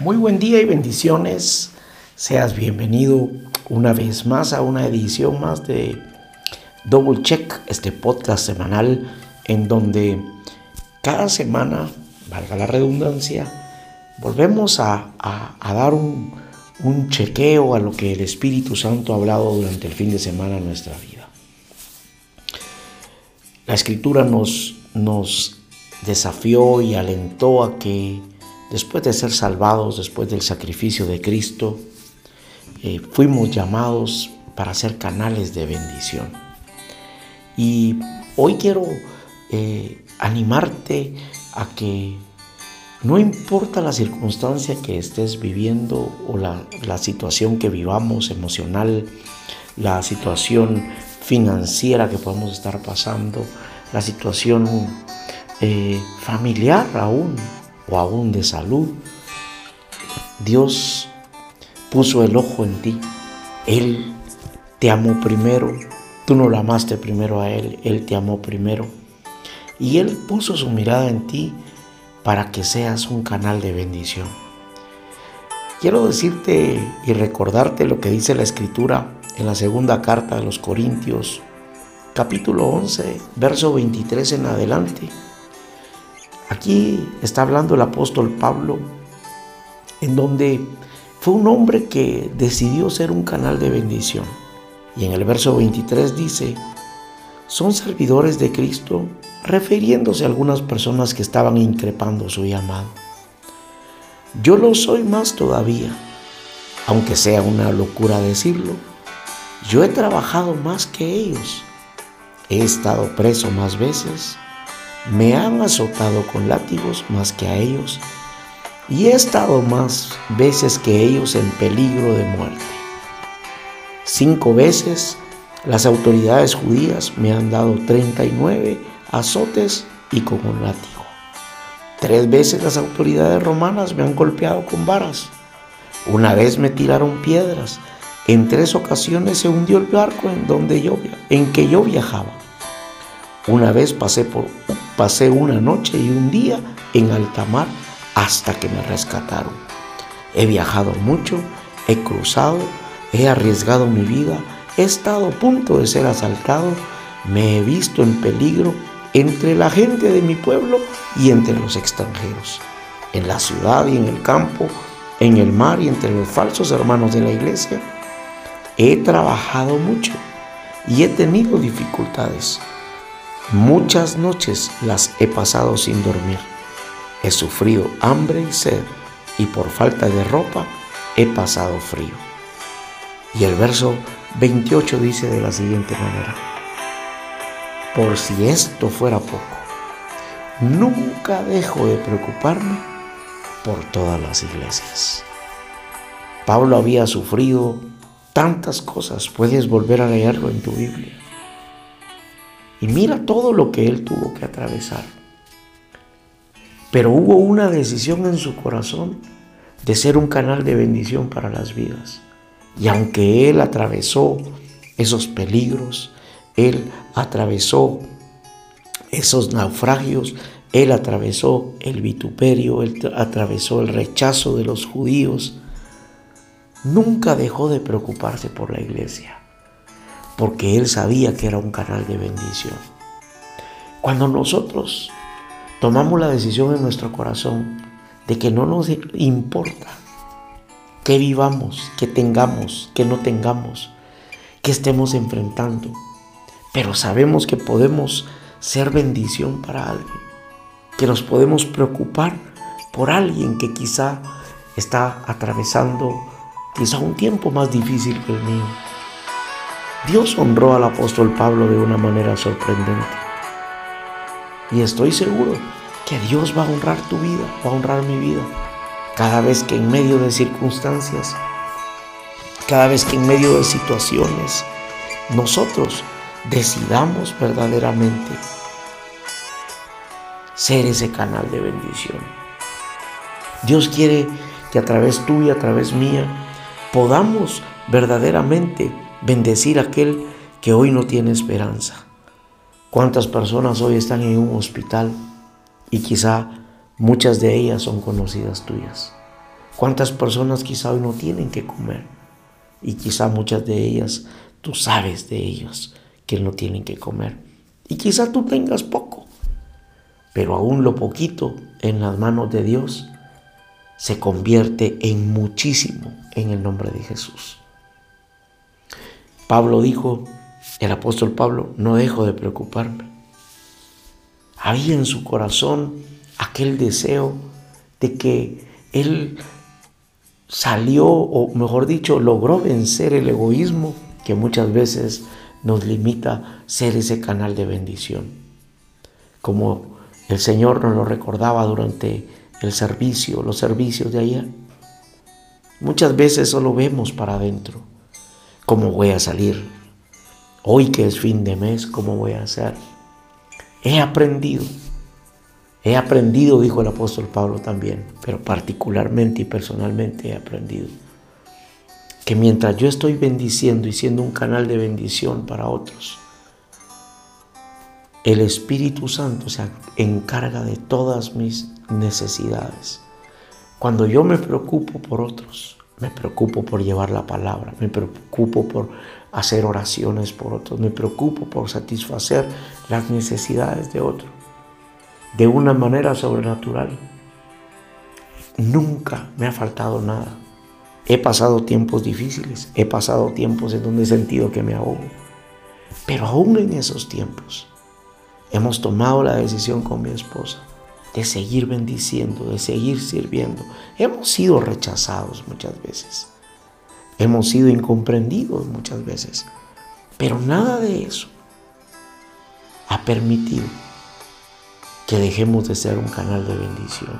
Muy buen día y bendiciones. Seas bienvenido una vez más a una edición más de Double Check, este podcast semanal en donde cada semana, valga la redundancia, volvemos a, dar un, chequeo a lo que el Espíritu Santo ha hablado durante el fin de semana en nuestra vida. La escritura nos, nos desafió y alentó a que Después de ser salvados, después del sacrificio de Cristo, eh, fuimos llamados para ser canales de bendición. Y hoy quiero eh, animarte a que no importa la circunstancia que estés viviendo o la, situación que vivamos emocional, la situación financiera que podemos estar pasando, la situación eh, familiar aún, o aún de salud, Dios puso el ojo en ti. Él te amó primero. Tú no lo amaste primero a Él, Él te amó primero. Y Él puso su mirada en ti para que seas un canal de bendición. Quiero decirte y recordarte lo que dice la Escritura en la segunda carta de los Corintios, capítulo 11, verso 23 en adelante. Aquí está hablando el apóstol Pablo, en donde fue un hombre que decidió ser un canal de bendición. Y en el verso 23 dice, son servidores de Cristo, refiriéndose a algunas personas que estaban increpando su llamado. Yo lo soy más todavía, aunque sea una locura decirlo. Yo he trabajado más que ellos. He estado preso más veces me han azotado con látigos más que a ellos y he estado más veces que ellos en peligro de muerte. Cinco veces las autoridades judías me han dado 39 azotes y con un látigo. Tres veces las autoridades romanas me han golpeado con varas. Una vez me tiraron piedras. En tres ocasiones se hundió el barco en donde yo en que yo viajaba. Una vez pasé por Pasé una noche y un día en alta mar hasta que me rescataron. He viajado mucho, he cruzado, he arriesgado mi vida, he estado a punto de ser asaltado, me he visto en peligro entre la gente de mi pueblo y entre los extranjeros, en la ciudad y en el campo, en el mar y entre los falsos hermanos de la iglesia. He trabajado mucho y he tenido dificultades Muchas noches las he pasado sin dormir. He sufrido hambre y sed y por falta de ropa he pasado frío. Y el verso 28 dice de la siguiente manera, por si esto fuera poco, nunca dejo de preocuparme por todas las iglesias. Pablo había sufrido tantas cosas, puedes volver a leerlo en tu Biblia. Y mira todo lo que él tuvo que atravesar. Pero hubo una decisión en su corazón de ser un canal de bendición para las vidas. Y aunque él atravesó esos peligros, él atravesó esos naufragios, él atravesó el vituperio, él atravesó el rechazo de los judíos, nunca dejó de preocuparse por la iglesia porque él sabía que era un canal de bendición. Cuando nosotros tomamos la decisión en nuestro corazón de que no nos importa que vivamos, que tengamos, que no tengamos, que estemos enfrentando, pero sabemos que podemos ser bendición para alguien, que nos podemos preocupar por alguien que quizá está atravesando quizá un tiempo más difícil que el mío Dios honró al apóstol Pablo de una manera sorprendente. Y estoy seguro que Dios va a honrar tu vida, va a honrar mi vida. Cada vez que en medio de circunstancias, cada vez que en medio de situaciones, nosotros decidamos verdaderamente ser ese canal de bendición. Dios quiere que a través tuya, a través mía, podamos verdaderamente bendecir a aquel que hoy no tiene esperanza. ¿Cuántas personas hoy están en un hospital y quizá muchas de ellas son conocidas tuyas? ¿Cuántas personas quizá hoy no tienen que comer? Y quizá muchas de ellas, tú sabes de ellos que no tienen que comer. Y quizá tú tengas poco, pero aún lo poquito en las manos de Dios se convierte en muchísimo en el nombre de Jesús. Pablo dijo, el apóstol Pablo, no dejo de preocuparme. Había en su corazón aquel deseo de que él salió, o mejor dicho, logró vencer el egoísmo que muchas veces nos limita ser ese canal de bendición. Como el Señor nos lo recordaba durante el servicio, los servicios de ayer. Muchas veces solo vemos para adentro. ¿Cómo voy a salir? Hoy que es fin de mes, ¿cómo voy a hacer? He aprendido He aprendido, dijo el apóstol Pablo también, pero particularmente y personalmente he aprendido, que mientras yo estoy bendiciendo y siendo un canal de bendición para otros, el Espíritu Santo se encarga de todas mis necesidades. Cuando yo me preocupo por otros, me preocupo por llevar la palabra, me preocupo por hacer oraciones por otros, me preocupo por satisfacer las necesidades de otros de una manera sobrenatural. Nunca me ha faltado nada. He pasado tiempos difíciles, he pasado tiempos en donde he sentido que me ahogo. Pero aún en esos tiempos hemos tomado la decisión con mi esposa de seguir bendiciendo, de seguir sirviendo. Hemos sido rechazados muchas veces. Hemos sido incomprendidos muchas veces. Pero nada de eso ha permitido que dejemos de ser un canal de bendición.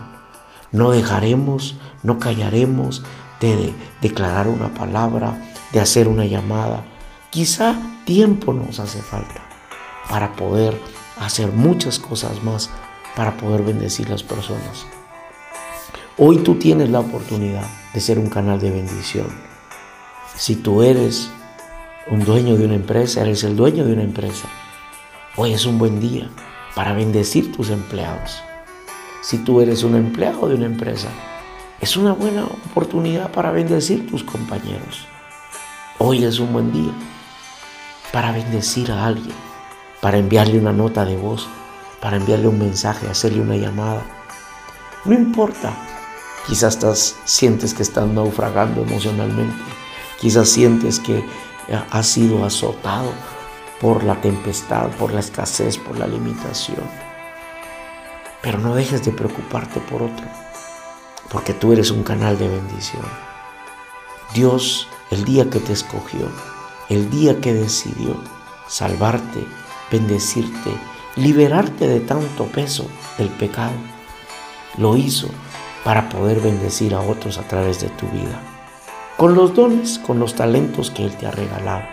No dejaremos, no callaremos de declarar una palabra, de hacer una llamada. Quizá tiempo nos hace falta para poder hacer muchas cosas más, para poder bendecir las personas. Hoy tú tienes la oportunidad de ser un canal de bendición. Si tú eres un dueño de una empresa, eres el dueño de una empresa, hoy es un buen día para bendecir tus empleados. Si tú eres un empleado de una empresa, es una buena oportunidad para bendecir tus compañeros. Hoy es un buen día para bendecir a alguien, para enviarle una nota de voz, para enviarle un mensaje, hacerle una llamada. No importa, quizás estás, sientes que estás naufragando emocionalmente, quizás sientes que has sido azotado por la tempestad, por la escasez, por la limitación. Pero no dejes de preocuparte por otro, porque tú eres un canal de bendición. Dios, el día que te escogió, el día que decidió salvarte, bendecirte, liberarte de tanto peso del pecado, lo hizo para poder bendecir a otros a través de tu vida, con los dones, con los talentos que Él te ha regalado,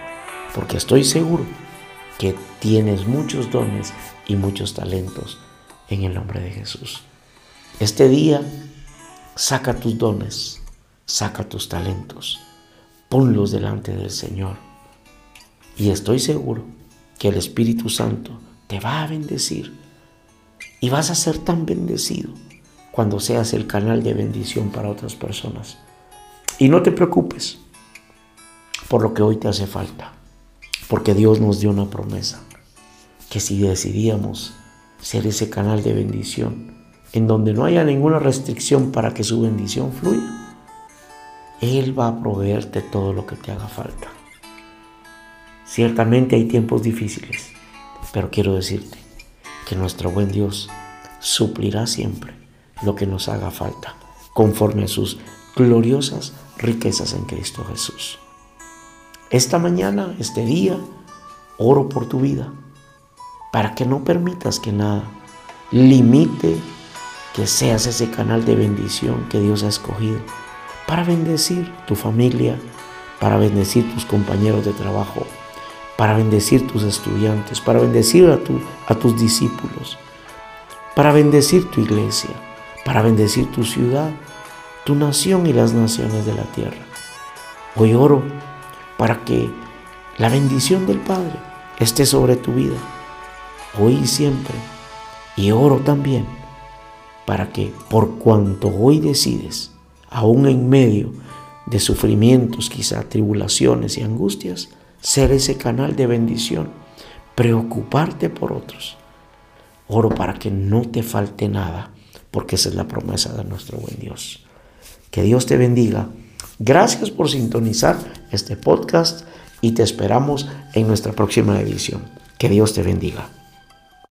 porque estoy seguro que tienes muchos dones y muchos talentos en el nombre de Jesús. Este día saca tus dones, saca tus talentos, ponlos delante del Señor. Y estoy seguro que el Espíritu Santo te va a bendecir y vas a ser tan bendecido cuando seas el canal de bendición para otras personas. Y no te preocupes por lo que hoy te hace falta. Porque Dios nos dio una promesa, que si decidíamos ser ese canal de bendición, en donde no haya ninguna restricción para que su bendición fluya, Él va a proveerte todo lo que te haga falta. Ciertamente hay tiempos difíciles, pero quiero decirte que nuestro buen Dios suplirá siempre lo que nos haga falta, conforme a sus gloriosas riquezas en Cristo Jesús. Esta mañana, este día, oro por tu vida para que no permitas que nada limite que seas ese canal de bendición que Dios ha escogido para bendecir tu familia, para bendecir tus compañeros de trabajo, para bendecir tus estudiantes, para bendecir a, tus discípulos, para bendecir tu iglesia, para bendecir tu ciudad, tu nación y las naciones de la tierra. Hoy oro para que la bendición del Padre esté sobre tu vida, hoy y siempre. Y oro también para que por cuanto hoy decides aún en medio de sufrimientos, quizá tribulaciones y angustias, ser ese canal de bendición, preocuparte por otros. Oro para que no te falte nada, porque esa es la promesa de nuestro buen Dios. Que Dios te bendiga. Gracias por sintonizar este podcast y te esperamos en nuestra próxima edición. Que Dios te bendiga.